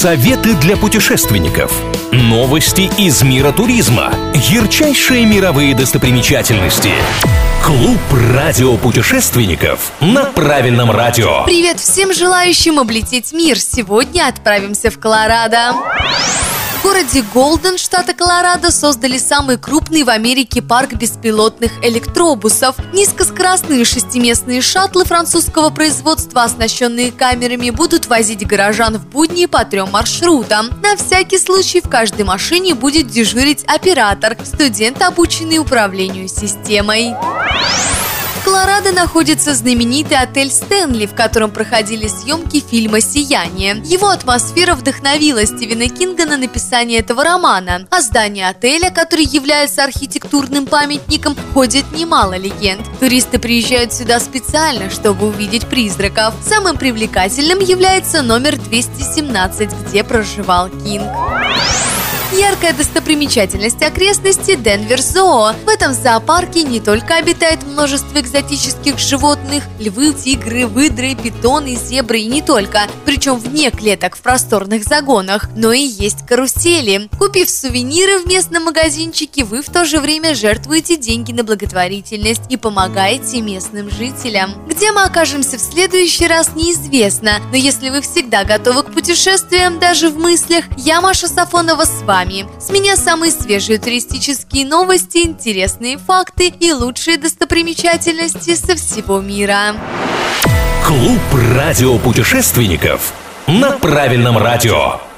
Советы для путешественников. Новости из мира туризма. Ярчайшие мировые достопримечательности. Клуб радиопутешественников на правильном радио. Привет всем желающим облететь мир. Сегодня отправимся в Колорадо. В городе Голден, штата Колорадо, создали самый крупный в Америке парк беспилотных электробусов. Низкоскоростные шестиместные шаттлы французского производства, оснащенные камерами, будут возить горожан в будни по трем маршрутам. На всякий случай в каждой машине будет дежурить оператор, студент, обученный управлению системой. В Колорадо находится знаменитый отель «Стэнли», в котором проходили съемки фильма «Сияние». Его атмосфера вдохновила Стивена Кинга на написание этого романа. А здание отеля, который является архитектурным памятником, ходит немало легенд. Туристы приезжают сюда специально, чтобы увидеть призраков. Самым привлекательным является номер 217, где проживал Кинг. Яркая достопримечательность окрестности – Денвер Зоо. В этом зоопарке не только обитает множество экзотических животных – львы, тигры, выдры, питоны, зебры и не только, причем вне клеток в просторных загонах, но и есть карусели. Купив сувениры в местном магазинчике, вы в то же время жертвуете деньги на благотворительность и помогаете местным жителям. Где мы окажемся в следующий раз, неизвестно, но если вы всегда готовы к путешествиям, даже в мыслях, я, Маша Сафонова, с вами вами. С меня самые свежие туристические новости, интересные факты и лучшие достопримечательности со всего мира. Клуб радиопутешественников на правильном радио.